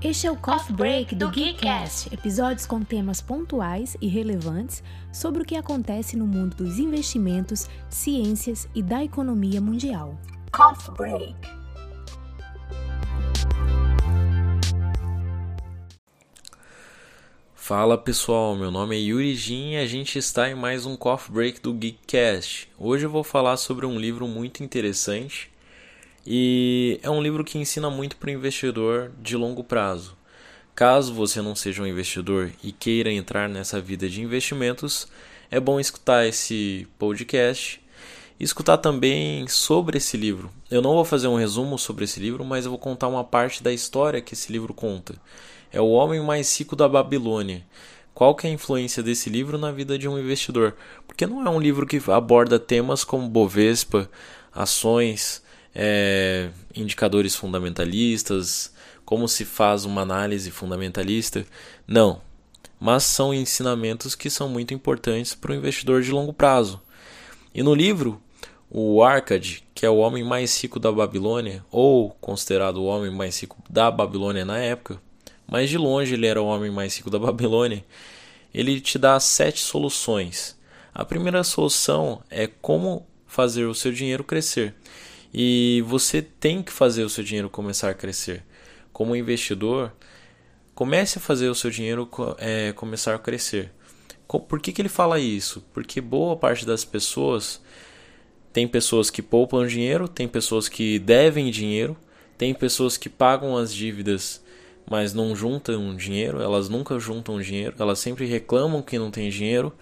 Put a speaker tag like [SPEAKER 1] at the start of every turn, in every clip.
[SPEAKER 1] Este é o Coffee Break do Geekcast, episódios com temas pontuais e relevantes sobre o que acontece no mundo dos investimentos, ciências e da economia mundial. Coffee Break.
[SPEAKER 2] Fala pessoal, meu nome é Yuri Jin e a gente está em mais um Coffee Break do Geekcast. Hoje eu vou falar sobre um livro muito interessante e é um livro que ensina muito para o investidor de longo prazo. Caso você não seja um investidor e queira entrar nessa vida de investimentos, é bom escutar esse podcast e escutar também sobre esse livro. Eu não vou fazer um resumo sobre esse livro, mas eu vou contar uma parte da história que esse livro conta. É o Homem Mais Rico da Babilônia. Qual que é a influência desse livro na vida de um investidor? Porque não é um livro que aborda temas como Bovespa, ações, é, indicadores fundamentalistas, como se faz uma análise fundamentalista. Não. Mas são ensinamentos que são muito importantes para o investidor de longo prazo. E no livro, o Arcade, que é o homem mais rico da Babilônia, ou considerado o homem mais rico da Babilônia na época, mas de longe ele era o homem mais rico da Babilônia, ele te dá sete soluções. A primeira solução é como fazer o seu dinheiro crescer. E você tem que fazer o seu dinheiro começar a crescer. Como investidor, comece a fazer o seu dinheiro é, começar a crescer. Por que, que ele fala isso? Porque boa parte das pessoas tem pessoas que poupam dinheiro, tem pessoas que devem dinheiro, tem pessoas que pagam as dívidas, mas não juntam dinheiro, elas nunca juntam dinheiro, elas sempre reclamam que não tem dinheiro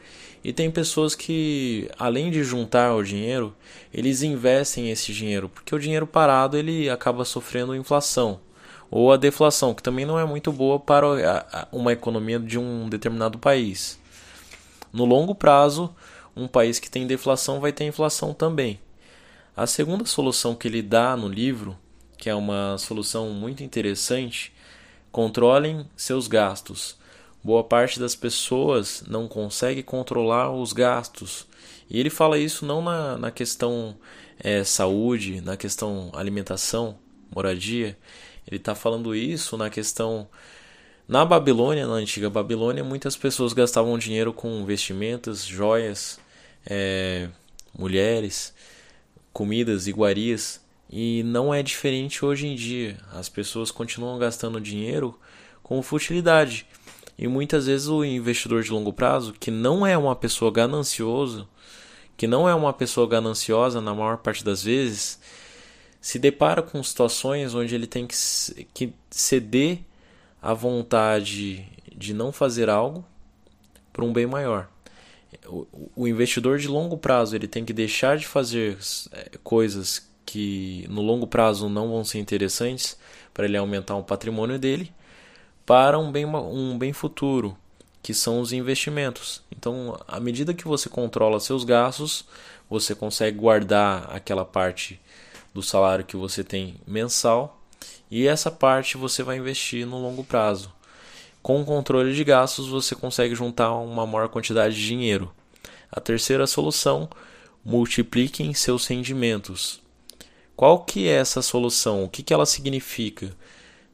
[SPEAKER 2] e tem pessoas que, além de juntar o dinheiro, eles investem esse dinheiro, porque o dinheiro parado ele acaba sofrendo inflação ou a deflação, que também não é muito boa para uma economia de um determinado país. No longo prazo, um país que tem deflação vai ter inflação também. A segunda solução que ele dá no livro, que é uma solução muito interessante, controlem seus gastos. Boa parte das pessoas não consegue controlar os gastos. E ele fala isso não na, na questão é, saúde, na questão alimentação, moradia. Ele está falando isso na questão. Na Babilônia, na antiga Babilônia, muitas pessoas gastavam dinheiro com vestimentas, joias, é, mulheres, comidas, iguarias. E não é diferente hoje em dia. As pessoas continuam gastando dinheiro com futilidade. E muitas vezes o investidor de longo prazo, que não é uma pessoa gananciosa, que não é uma pessoa gananciosa na maior parte das vezes, se depara com situações onde ele tem que, ceder a vontade de não fazer algo para um bem maior. O, o investidor de longo prazo ele tem que deixar de fazer é, coisas que no longo prazo não vão ser interessantes para ele aumentar o patrimônio dele para um bem, um bem futuro, que são os investimentos. Então, à medida que você controla seus gastos, você consegue guardar aquela parte do salário que você tem mensal e essa parte você vai investir no longo prazo. Com o controle de gastos, você consegue juntar uma maior quantidade de dinheiro. A terceira solução, multipliquem seus rendimentos. Qual que é essa solução? O que, que ela significa?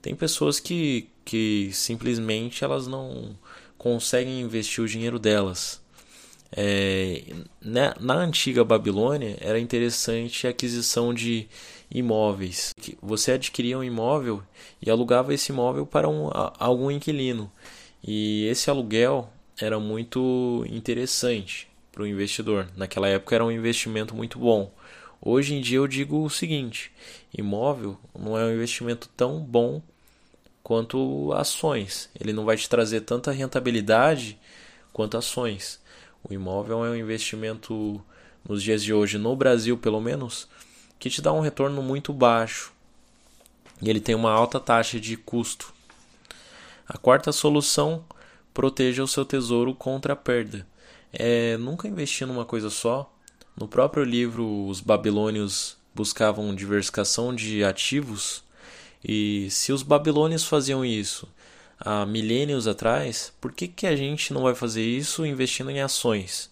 [SPEAKER 2] Tem pessoas que, que simplesmente elas não conseguem investir o dinheiro delas. É, na, na, antiga Babilônia era interessante a aquisição de imóveis. Você adquiria um imóvel e alugava esse imóvel para um, algum inquilino. E esse aluguel era muito interessante para o investidor. Naquela época era um investimento muito bom. Hoje em dia eu digo o seguinte: imóvel não é um investimento tão bom quanto ações. Ele não vai te trazer tanta rentabilidade quanto ações. O imóvel é um investimento nos dias de hoje, no Brasil pelo menos, que te dá um retorno muito baixo. E ele tem uma alta taxa de custo. A quarta solução, proteja o seu tesouro contra a perda. É nunca investir numa coisa só. No próprio livro, os babilônios buscavam diversificação de ativos e se os babilônios faziam isso há milênios atrás, por que, que a gente não vai fazer isso investindo em ações?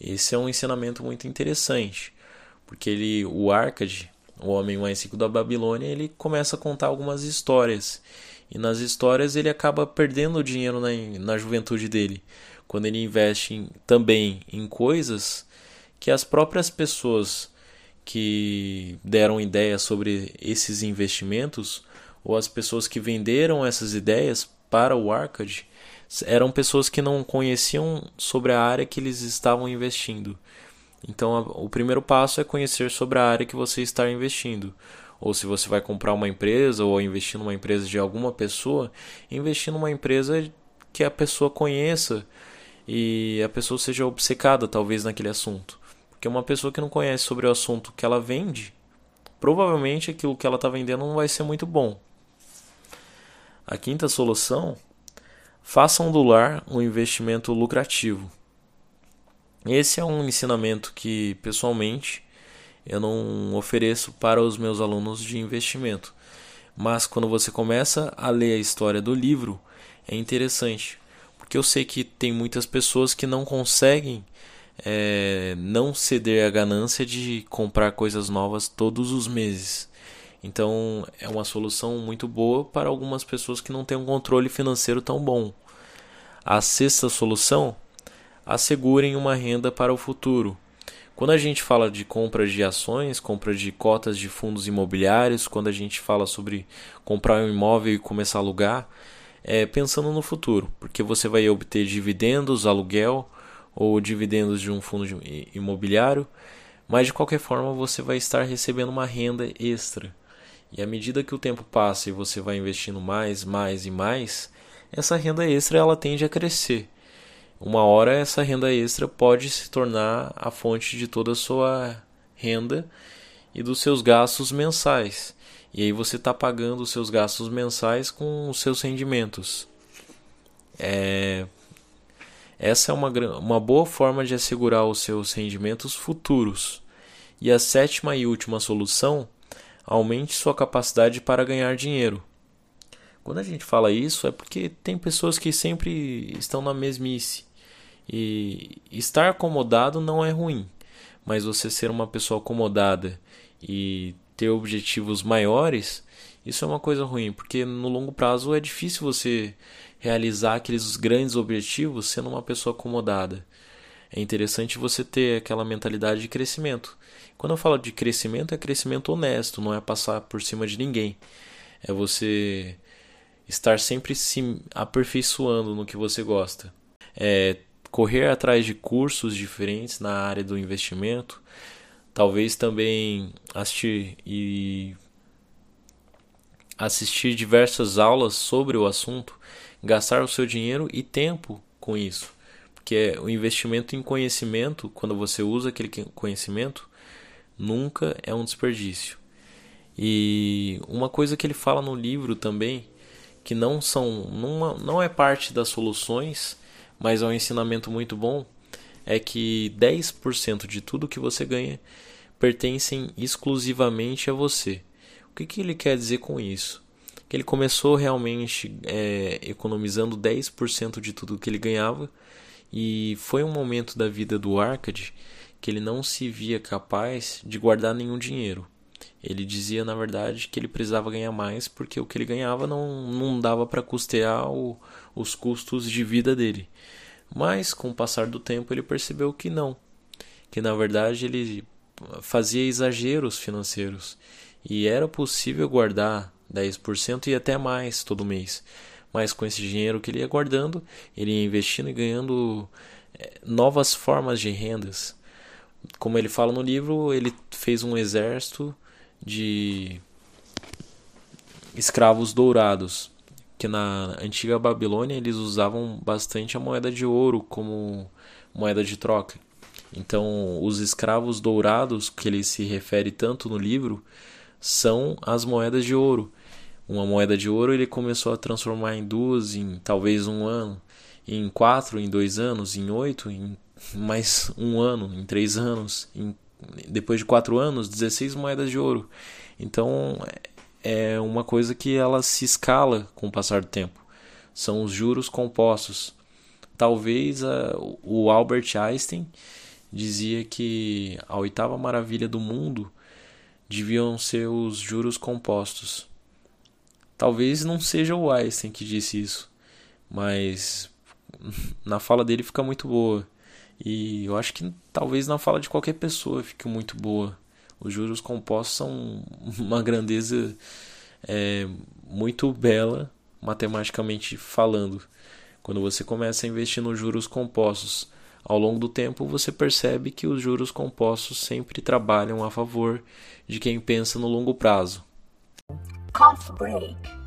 [SPEAKER 2] Esse é um ensinamento muito interessante, porque ele, o Arcade, o homem mais rico da Babilônia, ele começa a contar algumas histórias. E nas histórias ele acaba perdendo dinheiro na, na juventude dele, quando ele investe em, também em coisas que as próprias pessoas que deram ideias sobre esses investimentos ou as pessoas que venderam essas ideias para o Arcade eram pessoas que não conheciam sobre a área que eles estavam investindo. Então, o primeiro passo é conhecer sobre a área que você está investindo. Ou se você vai comprar uma empresa ou investir numa empresa de alguma pessoa, investir numa empresa que a pessoa conheça e a pessoa seja obcecada talvez naquele assunto. Porque uma pessoa que não conhece sobre o assunto que ela vende, provavelmente aquilo que ela está vendendo não vai ser muito bom. A quinta solução, façam do lar um investimento lucrativo. Esse é um ensinamento que, pessoalmente, eu não ofereço para os meus alunos de investimento. Mas quando você começa a ler a história do livro, é interessante, porque eu sei que tem muitas pessoas que não conseguem é, não ceder à ganância de comprar coisas novas todos os meses. Então é uma solução muito boa para algumas pessoas que não têm um controle financeiro tão bom. A sexta solução assegurem uma renda para o futuro. Quando a gente fala de compra de ações, compra de cotas de fundos imobiliários, quando a gente fala sobre comprar um imóvel e começar a alugar, é pensando no futuro, porque você vai obter dividendos, aluguel ou dividendos de um fundo imobiliário, mas de qualquer forma você vai estar recebendo uma renda extra. E à medida que o tempo passa e você vai investindo mais, mais e mais, essa renda extra ela tende a crescer uma hora essa renda extra pode se tornar a fonte de toda a sua renda e dos seus gastos mensais. E aí você está pagando os seus gastos mensais com os seus rendimentos. É... Essa é uma, uma boa forma de assegurar os seus rendimentos futuros. E a sétima e última solução, aumente sua capacidade para ganhar dinheiro. Quando a gente fala isso é porque tem pessoas que sempre estão na mesmice e estar acomodado não é ruim, mas você ser uma pessoa acomodada e ter objetivos maiores, isso é uma coisa ruim, porque no longo prazo é difícil você realizar aqueles grandes objetivos sendo uma pessoa acomodada. É interessante você ter aquela mentalidade de crescimento. Quando eu falo de crescimento, é crescimento honesto, não é passar por cima de ninguém. É você estar sempre se aperfeiçoando no que você gosta. É correr atrás de cursos diferentes na área do investimento, talvez também assistir e assistir diversas aulas sobre o assunto, gastar o seu dinheiro e tempo com isso, porque o investimento em conhecimento, quando você usa aquele conhecimento, nunca é um desperdício. E uma coisa que ele fala no livro também, que não são não, não é parte das soluções, mas é um ensinamento muito bom, é que 10% de tudo que você ganha pertencem exclusivamente a você. O que, que ele quer dizer com isso? Que ele começou realmente é, economizando 10% de tudo que ele ganhava e foi um momento da vida do Arcade que ele não se via capaz de guardar nenhum dinheiro. Ele dizia, na verdade, que ele precisava ganhar mais porque o que ele ganhava não, não dava para custear o, os custos de vida dele. Mas, com o passar do tempo, ele percebeu que não. Que, na verdade, ele fazia exageros financeiros. E era possível guardar 10% e até mais todo mês. Mas com esse dinheiro que ele ia guardando, ele ia investindo e ganhando eh, novas formas de rendas. Como ele fala no livro, ele fez um exército de escravos dourados, que na antiga Babilônia eles usavam bastante a moeda de ouro como moeda de troca. Então, os escravos dourados que ele se refere tanto no livro são as moedas de ouro. Uma moeda de ouro ele começou a transformar em duas em talvez um ano, em quatro em dois anos, em oito em mais um ano, em três anos, em depois de quatro anos, 16 moedas de ouro. Então é uma coisa que ela se escala com o passar do tempo. São os juros compostos. Talvez a, o Albert Einstein dizia que a oitava maravilha do mundo deviam ser os juros compostos. Talvez não seja o Einstein que disse isso, mas na fala dele fica muito boa. E eu acho que talvez na fala de qualquer pessoa fique muito boa. Os juros compostos são uma grandeza é, muito bela, matematicamente falando. Quando você começa a investir nos juros compostos, ao longo do tempo você percebe que os juros compostos sempre trabalham a favor de quem pensa no longo prazo. Coffee break.